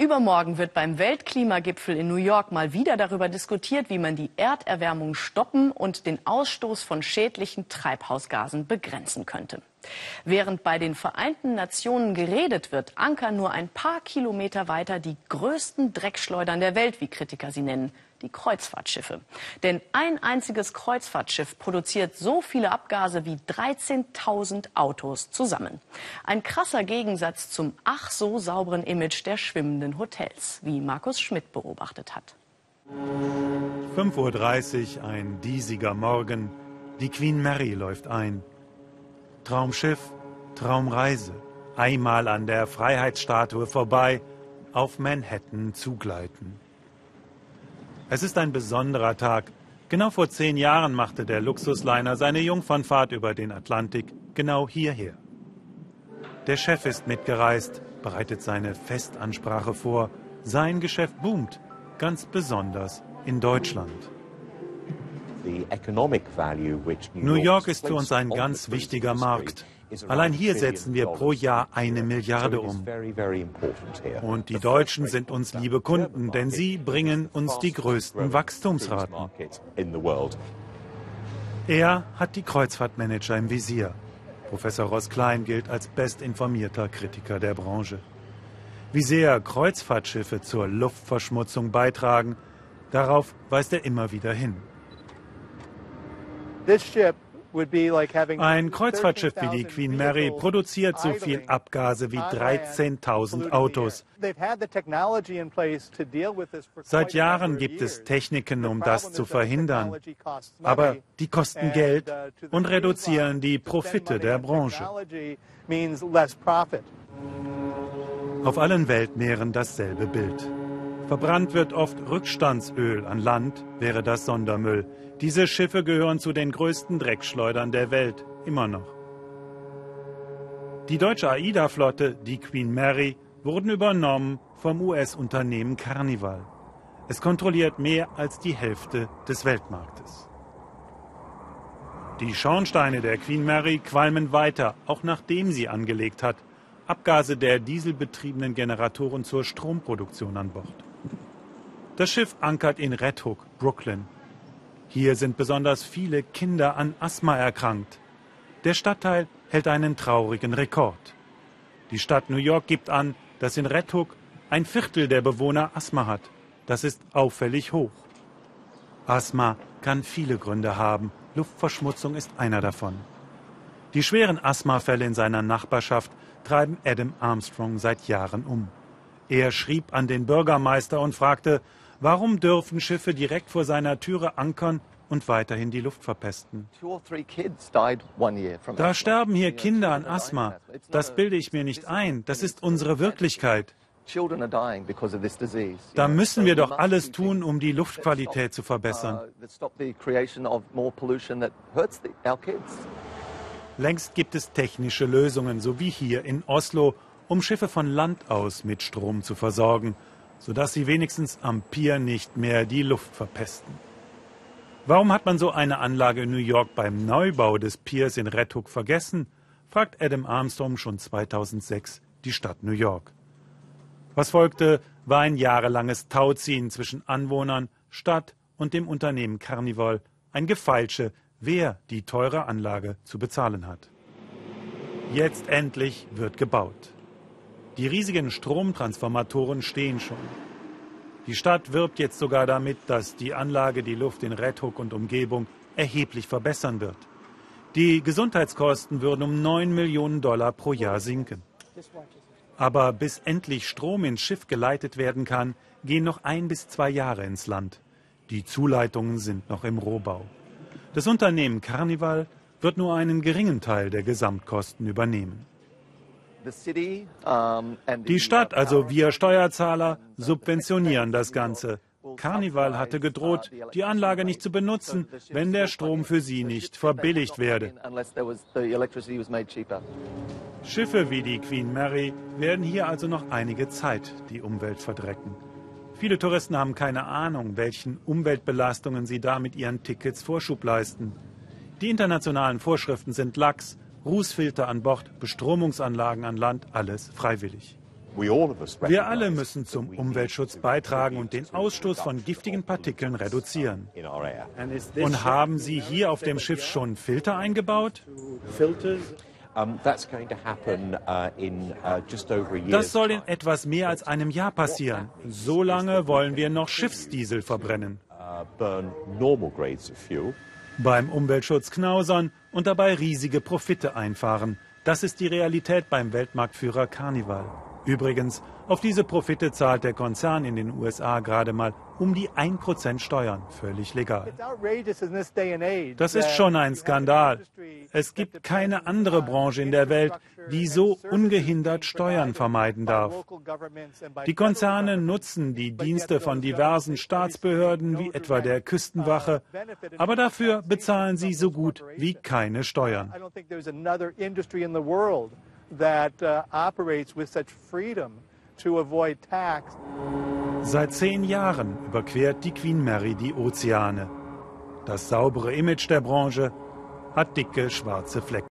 Übermorgen wird beim Weltklimagipfel in New York mal wieder darüber diskutiert, wie man die Erderwärmung stoppen und den Ausstoß von schädlichen Treibhausgasen begrenzen könnte. Während bei den Vereinten Nationen geredet wird, ankern nur ein paar Kilometer weiter die größten Dreckschleudern der Welt, wie Kritiker sie nennen, die Kreuzfahrtschiffe. Denn ein einziges Kreuzfahrtschiff produziert so viele Abgase wie 13.000 Autos zusammen. Ein krasser Gegensatz zum ach so sauberen Image der schwimmenden Hotels, wie Markus Schmidt beobachtet hat. 5.30 Uhr, ein diesiger Morgen. Die Queen Mary läuft ein. Traumschiff, Traumreise. Einmal an der Freiheitsstatue vorbei, auf Manhattan zugleiten. Es ist ein besonderer Tag. Genau vor zehn Jahren machte der Luxusliner seine Jungfernfahrt über den Atlantik genau hierher. Der Chef ist mitgereist, bereitet seine Festansprache vor. Sein Geschäft boomt, ganz besonders in Deutschland. New York ist für uns ein ganz wichtiger Markt. Allein hier setzen wir pro Jahr eine Milliarde um. Und die Deutschen sind uns liebe Kunden, denn sie bringen uns die größten Wachstumsraten. Er hat die Kreuzfahrtmanager im Visier. Professor Ross Klein gilt als bestinformierter Kritiker der Branche. Wie sehr Kreuzfahrtschiffe zur Luftverschmutzung beitragen, darauf weist er immer wieder hin. This ship ein Kreuzfahrtschiff wie die Queen Mary produziert so viel Abgase wie 13.000 Autos. Seit Jahren gibt es Techniken, um das zu verhindern. Aber die kosten Geld uh, und reduzieren die Profite der Branche. Auf allen Weltmeeren dasselbe Bild. Verbrannt wird oft Rückstandsöl an Land, wäre das Sondermüll. Diese Schiffe gehören zu den größten Dreckschleudern der Welt, immer noch. Die deutsche AIDA-Flotte, die Queen Mary, wurden übernommen vom US-Unternehmen Carnival. Es kontrolliert mehr als die Hälfte des Weltmarktes. Die Schornsteine der Queen Mary qualmen weiter, auch nachdem sie angelegt hat. Abgase der dieselbetriebenen Generatoren zur Stromproduktion an Bord. Das Schiff ankert in Red Hook, Brooklyn. Hier sind besonders viele Kinder an Asthma erkrankt. Der Stadtteil hält einen traurigen Rekord. Die Stadt New York gibt an, dass in Red Hook ein Viertel der Bewohner Asthma hat. Das ist auffällig hoch. Asthma kann viele Gründe haben. Luftverschmutzung ist einer davon. Die schweren Asthmafälle in seiner Nachbarschaft treiben Adam Armstrong seit Jahren um. Er schrieb an den Bürgermeister und fragte, Warum dürfen Schiffe direkt vor seiner Türe ankern und weiterhin die Luft verpesten? Da sterben hier Kinder an Asthma. Das bilde ich mir nicht ein. Das ist unsere Wirklichkeit. Da müssen wir doch alles tun, um die Luftqualität zu verbessern. Längst gibt es technische Lösungen, so wie hier in Oslo, um Schiffe von Land aus mit Strom zu versorgen sodass sie wenigstens am Pier nicht mehr die Luft verpesten. Warum hat man so eine Anlage in New York beim Neubau des Piers in Red Hook vergessen? fragt Adam Armstrong schon 2006 die Stadt New York. Was folgte, war ein jahrelanges Tauziehen zwischen Anwohnern, Stadt und dem Unternehmen Carnival, ein Gefeilsche, wer die teure Anlage zu bezahlen hat. Jetzt endlich wird gebaut. Die riesigen Stromtransformatoren stehen schon. Die Stadt wirbt jetzt sogar damit, dass die Anlage die Luft in Red Hook und Umgebung erheblich verbessern wird. Die Gesundheitskosten würden um 9 Millionen Dollar pro Jahr sinken. Aber bis endlich Strom ins Schiff geleitet werden kann, gehen noch ein bis zwei Jahre ins Land. Die Zuleitungen sind noch im Rohbau. Das Unternehmen Carnival wird nur einen geringen Teil der Gesamtkosten übernehmen. Die Stadt, also wir Steuerzahler, subventionieren das Ganze. Carnival hatte gedroht, die Anlage nicht zu benutzen, wenn der Strom für sie nicht verbilligt werde. Schiffe wie die Queen Mary werden hier also noch einige Zeit die Umwelt verdrecken. Viele Touristen haben keine Ahnung, welchen Umweltbelastungen sie da mit ihren Tickets Vorschub leisten. Die internationalen Vorschriften sind lax Rußfilter an Bord, Bestromungsanlagen an Land, alles freiwillig. Wir alle müssen zum Umweltschutz beitragen und den Ausstoß von giftigen Partikeln reduzieren. Und haben Sie hier auf dem Schiff schon Filter eingebaut? Das soll in etwas mehr als einem Jahr passieren. So lange wollen wir noch Schiffsdiesel verbrennen. Beim Umweltschutz knausern und dabei riesige Profite einfahren. Das ist die Realität beim Weltmarktführer Carnival. Übrigens, auf diese Profite zahlt der Konzern in den USA gerade mal um die 1% Steuern, völlig legal. Das ist schon ein Skandal. Es gibt keine andere Branche in der Welt, die so ungehindert Steuern vermeiden darf. Die Konzerne nutzen die Dienste von diversen Staatsbehörden wie etwa der Küstenwache, aber dafür bezahlen sie so gut wie keine Steuern. That uh, operates with such freedom to avoid tax. Seit zehn Jahren überquert die Queen Mary die Ozeane. Das saubere Image der Branche hat dicke schwarze Flecken.